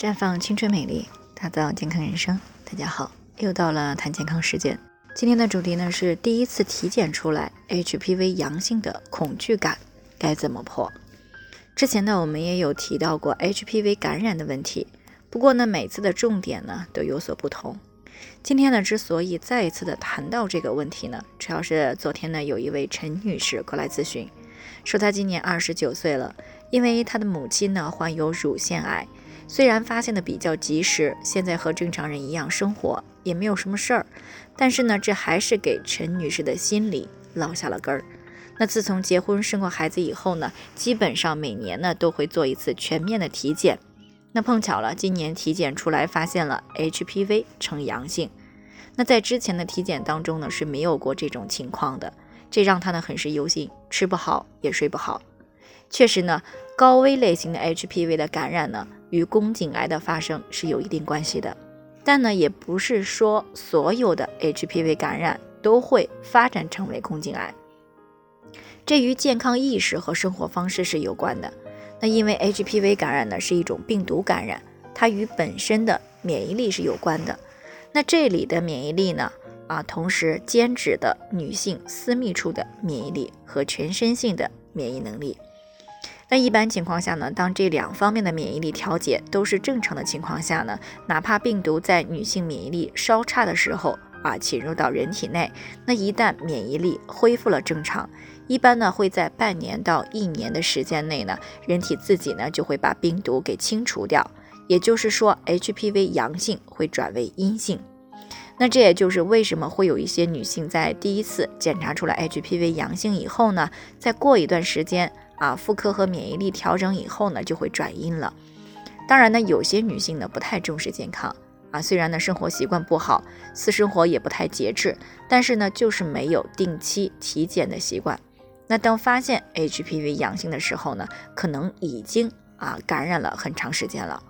绽放青春美丽，打造健康人生。大家好，又到了谈健康时间。今天的主题呢是第一次体检出来 HPV 阳性的恐惧感该怎么破？之前呢我们也有提到过 HPV 感染的问题，不过呢每次的重点呢都有所不同。今天呢之所以再一次的谈到这个问题呢，主要是昨天呢有一位陈女士过来咨询，说她今年二十九岁了，因为她的母亲呢患有乳腺癌。虽然发现的比较及时，现在和正常人一样生活，也没有什么事儿，但是呢，这还是给陈女士的心里烙下了根儿。那自从结婚生过孩子以后呢，基本上每年呢都会做一次全面的体检。那碰巧了，今年体检出来发现了 HPV 呈阳性。那在之前的体检当中呢是没有过这种情况的，这让她呢很是忧心，吃不好也睡不好。确实呢，高危类型的 HPV 的感染呢。与宫颈癌的发生是有一定关系的，但呢，也不是说所有的 HPV 感染都会发展成为宫颈癌。这与健康意识和生活方式是有关的。那因为 HPV 感染呢是一种病毒感染，它与本身的免疫力是有关的。那这里的免疫力呢，啊，同时兼指的女性私密处的免疫力和全身性的免疫能力。那一般情况下呢，当这两方面的免疫力调节都是正常的情况下呢，哪怕病毒在女性免疫力稍差的时候啊侵入到人体内，那一旦免疫力恢复了正常，一般呢会在半年到一年的时间内呢，人体自己呢就会把病毒给清除掉，也就是说 HPV 阳性会转为阴性。那这也就是为什么会有一些女性在第一次检查出来 HPV 阳性以后呢，再过一段时间。啊，妇科和免疫力调整以后呢，就会转阴了。当然呢，有些女性呢不太重视健康啊，虽然呢生活习惯不好，私生活也不太节制，但是呢就是没有定期体检的习惯。那当发现 HPV 阳性的时候呢，可能已经啊感染了很长时间了。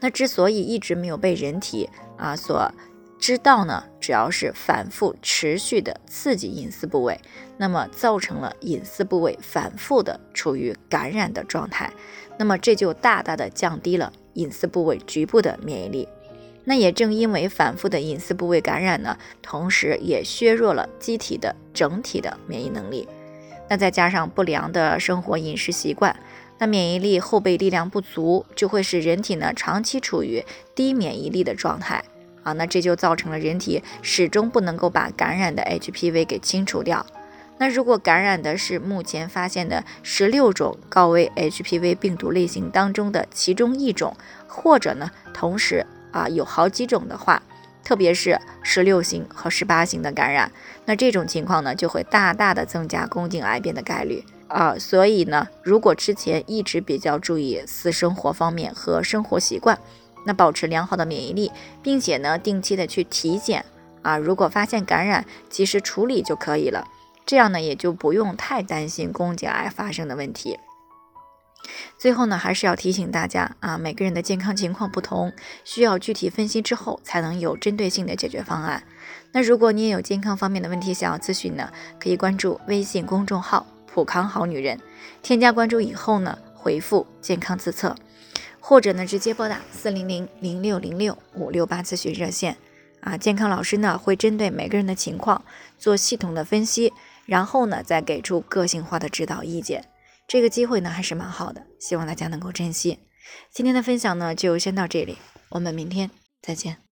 那之所以一直没有被人体啊所知道呢，只要是反复持续的刺激隐私部位，那么造成了隐私部位反复的处于感染的状态，那么这就大大的降低了隐私部位局部的免疫力。那也正因为反复的隐私部位感染呢，同时也削弱了机体的整体的免疫能力。那再加上不良的生活饮食习惯，那免疫力后备力量不足，就会使人体呢长期处于低免疫力的状态。啊，那这就造成了人体始终不能够把感染的 HPV 给清除掉。那如果感染的是目前发现的十六种高危 HPV 病毒类型当中的其中一种，或者呢同时啊有好几种的话，特别是十六型和十八型的感染，那这种情况呢就会大大的增加宫颈癌变的概率啊。所以呢，如果之前一直比较注意私生活方面和生活习惯。那保持良好的免疫力，并且呢，定期的去体检啊，如果发现感染，及时处理就可以了。这样呢，也就不用太担心宫颈癌发生的问题。最后呢，还是要提醒大家啊，每个人的健康情况不同，需要具体分析之后，才能有针对性的解决方案。那如果你也有健康方面的问题想要咨询呢，可以关注微信公众号“普康好女人”，添加关注以后呢，回复“健康自测”。或者呢，直接拨打四零零零六零六五六八咨询热线，啊，健康老师呢会针对每个人的情况做系统的分析，然后呢再给出个性化的指导意见。这个机会呢还是蛮好的，希望大家能够珍惜。今天的分享呢就先到这里，我们明天再见。